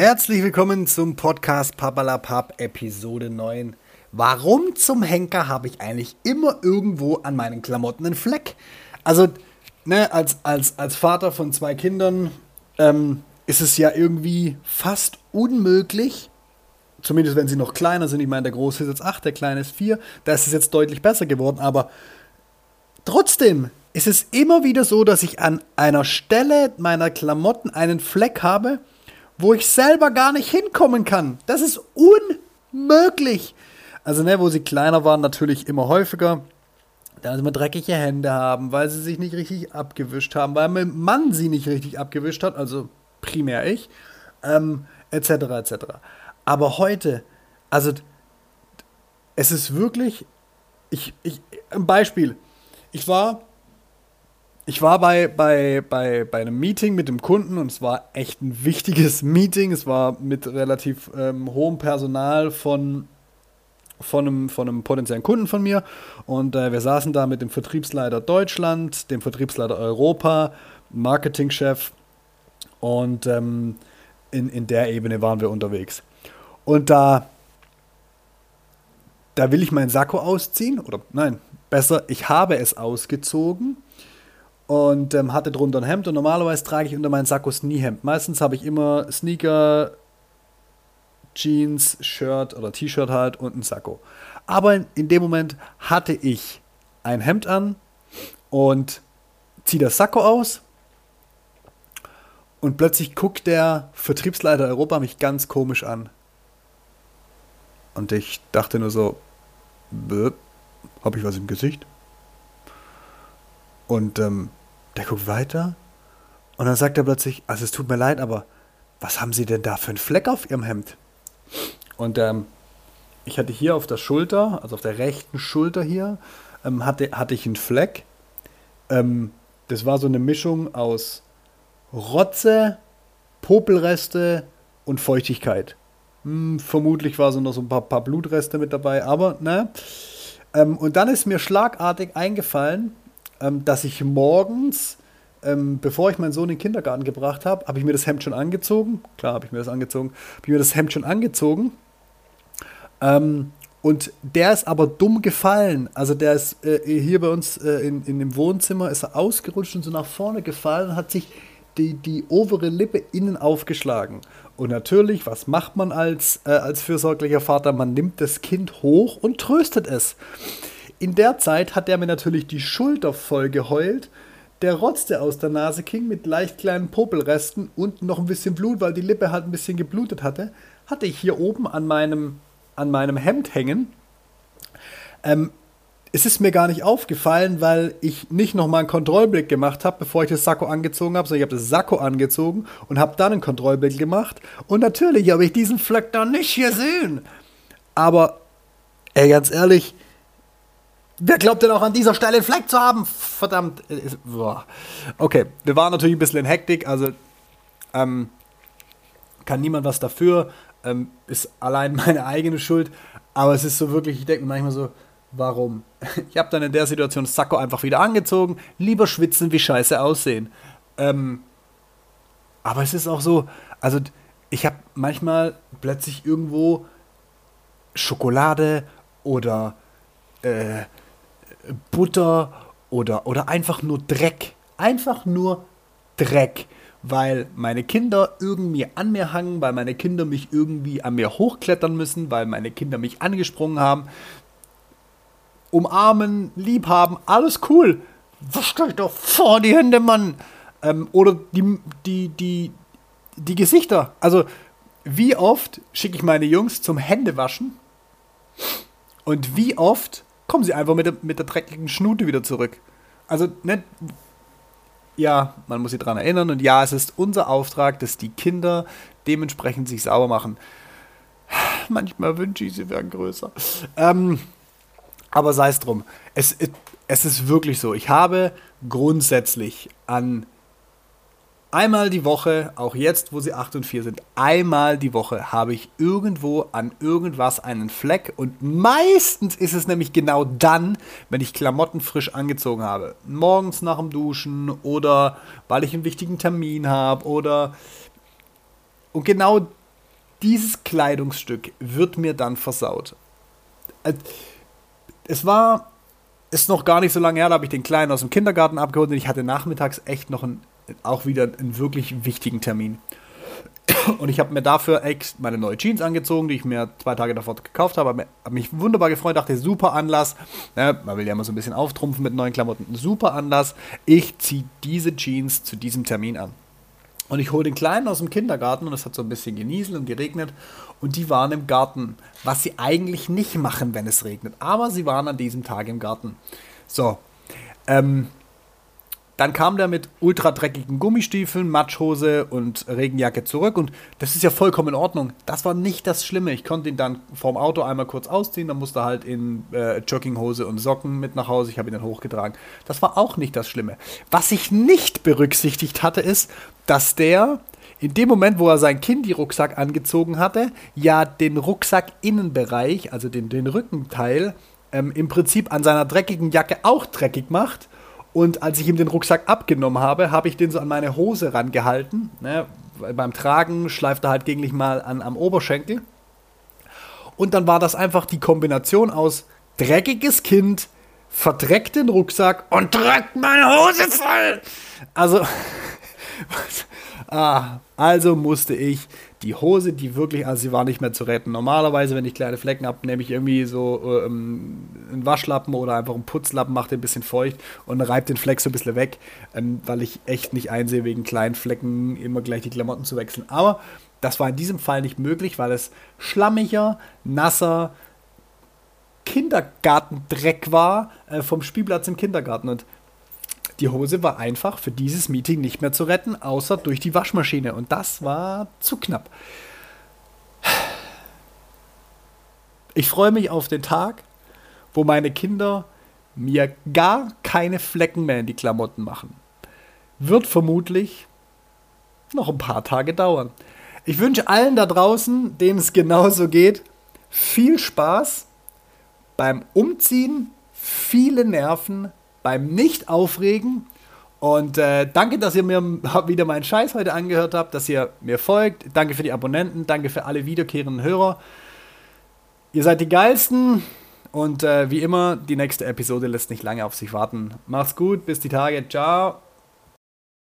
Herzlich willkommen zum Podcast Papalapap Episode 9. Warum zum Henker habe ich eigentlich immer irgendwo an meinen Klamotten einen Fleck? Also, ne, als, als, als Vater von zwei Kindern ähm, ist es ja irgendwie fast unmöglich, zumindest wenn sie noch kleiner sind. Ich meine, der Große ist jetzt 8, der Kleine ist 4. Da ist es jetzt deutlich besser geworden, aber trotzdem ist es immer wieder so, dass ich an einer Stelle meiner Klamotten einen Fleck habe, wo ich selber gar nicht hinkommen kann. Das ist unmöglich. Also, ne, wo sie kleiner waren, natürlich immer häufiger. Da sie immer dreckige Hände haben, weil sie sich nicht richtig abgewischt haben, weil mein Mann sie nicht richtig abgewischt hat, also primär ich, ähm, etc. etc. Aber heute, also es ist wirklich, ich, ich, ein Beispiel. Ich war ich war bei, bei, bei, bei einem Meeting mit dem Kunden und es war echt ein wichtiges Meeting. Es war mit relativ ähm, hohem Personal von, von, einem, von einem potenziellen Kunden von mir. Und äh, wir saßen da mit dem Vertriebsleiter Deutschland, dem Vertriebsleiter Europa, Marketingchef und ähm, in, in der Ebene waren wir unterwegs. Und da, da will ich meinen Sakko ausziehen, oder nein, besser, ich habe es ausgezogen und ähm, hatte drunter ein Hemd und normalerweise trage ich unter meinen Sakkos nie Hemd. Meistens habe ich immer Sneaker, Jeans, Shirt oder T-Shirt halt und ein Sakko. Aber in, in, dem Moment hatte ich ein Hemd an und ziehe das Sakko aus und plötzlich guckt der Vertriebsleiter Europa mich ganz komisch an. Und ich dachte nur so, habe ich was im Gesicht? Und ähm, der guckt weiter und dann sagt er plötzlich, also es tut mir leid, aber was haben Sie denn da für einen Fleck auf Ihrem Hemd? Und ähm, ich hatte hier auf der Schulter, also auf der rechten Schulter hier, ähm, hatte, hatte ich einen Fleck. Ähm, das war so eine Mischung aus Rotze, Popelreste und Feuchtigkeit. Hm, vermutlich war so noch so ein paar, paar Blutreste mit dabei, aber ne. Ähm, und dann ist mir schlagartig eingefallen, ähm, dass ich morgens, ähm, bevor ich meinen Sohn in den Kindergarten gebracht habe, habe ich mir das Hemd schon angezogen. Klar habe ich mir das angezogen. Habe ich mir das Hemd schon angezogen. Ähm, und der ist aber dumm gefallen. Also der ist äh, hier bei uns äh, in, in dem Wohnzimmer, ist er ausgerutscht und so nach vorne gefallen und hat sich die, die obere Lippe innen aufgeschlagen. Und natürlich, was macht man als, äh, als fürsorglicher Vater? Man nimmt das Kind hoch und tröstet es. In der Zeit hat er mir natürlich die Schulter voll geheult. Der rotzte aus der Nase ging mit leicht kleinen Popelresten und noch ein bisschen Blut, weil die Lippe halt ein bisschen geblutet hatte. Hatte ich hier oben an meinem, an meinem Hemd hängen. Ähm, es ist mir gar nicht aufgefallen, weil ich nicht nochmal einen Kontrollblick gemacht habe, bevor ich das Sakko angezogen habe, sondern ich habe das Sakko angezogen und habe dann einen Kontrollblick gemacht. Und natürlich habe ich diesen Fleck da nicht gesehen. Aber, ey, ganz ehrlich, Wer glaubt denn auch an dieser Stelle einen Fleck zu haben? Verdammt. Okay, wir waren natürlich ein bisschen in Hektik, also ähm, kann niemand was dafür. Ähm, ist allein meine eigene Schuld. Aber es ist so wirklich, ich denke mir manchmal so, warum? Ich habe dann in der Situation Sakko einfach wieder angezogen. Lieber schwitzen, wie scheiße aussehen. Ähm, aber es ist auch so, also ich habe manchmal plötzlich irgendwo Schokolade oder äh, Butter oder, oder einfach nur Dreck. Einfach nur Dreck. Weil meine Kinder irgendwie an mir hangen, weil meine Kinder mich irgendwie an mir hochklettern müssen, weil meine Kinder mich angesprungen haben. Umarmen, lieb haben, alles cool. Wascht euch doch vor die Hände, Mann. Ähm, oder die, die, die, die Gesichter. Also, wie oft schicke ich meine Jungs zum Händewaschen? Und wie oft kommen sie einfach mit der, mit der dreckigen Schnute wieder zurück. Also, ne, ja, man muss sich daran erinnern und ja, es ist unser Auftrag, dass die Kinder dementsprechend sich sauber machen. Manchmal wünsche ich, sie wären größer. Ähm, aber sei es drum. Es, es ist wirklich so. Ich habe grundsätzlich an Einmal die Woche, auch jetzt, wo sie 8 und 4 sind, einmal die Woche habe ich irgendwo an irgendwas einen Fleck und meistens ist es nämlich genau dann, wenn ich Klamotten frisch angezogen habe. Morgens nach dem Duschen oder weil ich einen wichtigen Termin habe oder und genau dieses Kleidungsstück wird mir dann versaut. Äh, es war, ist noch gar nicht so lange her, da habe ich den Kleinen aus dem Kindergarten abgeholt und ich hatte nachmittags echt noch einen, auch wieder einen wirklich wichtigen Termin. Und ich habe mir dafür echt meine neue Jeans angezogen, die ich mir zwei Tage davor gekauft habe. Habe mich wunderbar gefreut, dachte, super Anlass. Ne, man will ja immer so ein bisschen auftrumpfen mit neuen Klamotten. Super Anlass. Ich ziehe diese Jeans zu diesem Termin an. Und ich hole den Kleinen aus dem Kindergarten und es hat so ein bisschen genieselt und geregnet. Und die waren im Garten, was sie eigentlich nicht machen, wenn es regnet. Aber sie waren an diesem Tag im Garten. So, ähm, dann kam der mit ultra dreckigen Gummistiefeln, Matschhose und Regenjacke zurück und das ist ja vollkommen in Ordnung. Das war nicht das Schlimme. Ich konnte ihn dann vorm Auto einmal kurz ausziehen, dann musste er halt in äh, Jogginghose und Socken mit nach Hause. Ich habe ihn dann hochgetragen. Das war auch nicht das Schlimme. Was ich nicht berücksichtigt hatte, ist, dass der in dem Moment, wo er seinen Kindi-Rucksack angezogen hatte, ja den Rucksack-Innenbereich, also den, den Rückenteil, ähm, im Prinzip an seiner dreckigen Jacke auch dreckig macht und als ich ihm den Rucksack abgenommen habe, habe ich den so an meine Hose rangehalten. Ne? Beim Tragen schleift er halt gegen mal an, am Oberschenkel. Und dann war das einfach die Kombination aus dreckiges Kind, verdreckt den Rucksack und drückt meine Hose voll. Also, ah, also musste ich die Hose, die wirklich, also sie war nicht mehr zu retten. Normalerweise, wenn ich kleine Flecken habe, nehme ich irgendwie so ähm, einen Waschlappen oder einfach einen Putzlappen, mache den ein bisschen feucht und reibe den Fleck so ein bisschen weg, ähm, weil ich echt nicht einsehe, wegen kleinen Flecken immer gleich die Klamotten zu wechseln. Aber das war in diesem Fall nicht möglich, weil es schlammiger, nasser Kindergartendreck war äh, vom Spielplatz im Kindergarten. Und die Hose war einfach für dieses Meeting nicht mehr zu retten, außer durch die Waschmaschine. Und das war zu knapp. Ich freue mich auf den Tag, wo meine Kinder mir gar keine Flecken mehr in die Klamotten machen. Wird vermutlich noch ein paar Tage dauern. Ich wünsche allen da draußen, denen es genauso geht, viel Spaß beim Umziehen, viele Nerven, beim Nicht-Aufregen. Und äh, danke, dass ihr mir wieder meinen Scheiß heute angehört habt, dass ihr mir folgt. Danke für die Abonnenten, danke für alle wiederkehrenden Hörer. Ihr seid die geilsten und äh, wie immer, die nächste Episode lässt nicht lange auf sich warten. Macht's gut, bis die Tage, ciao.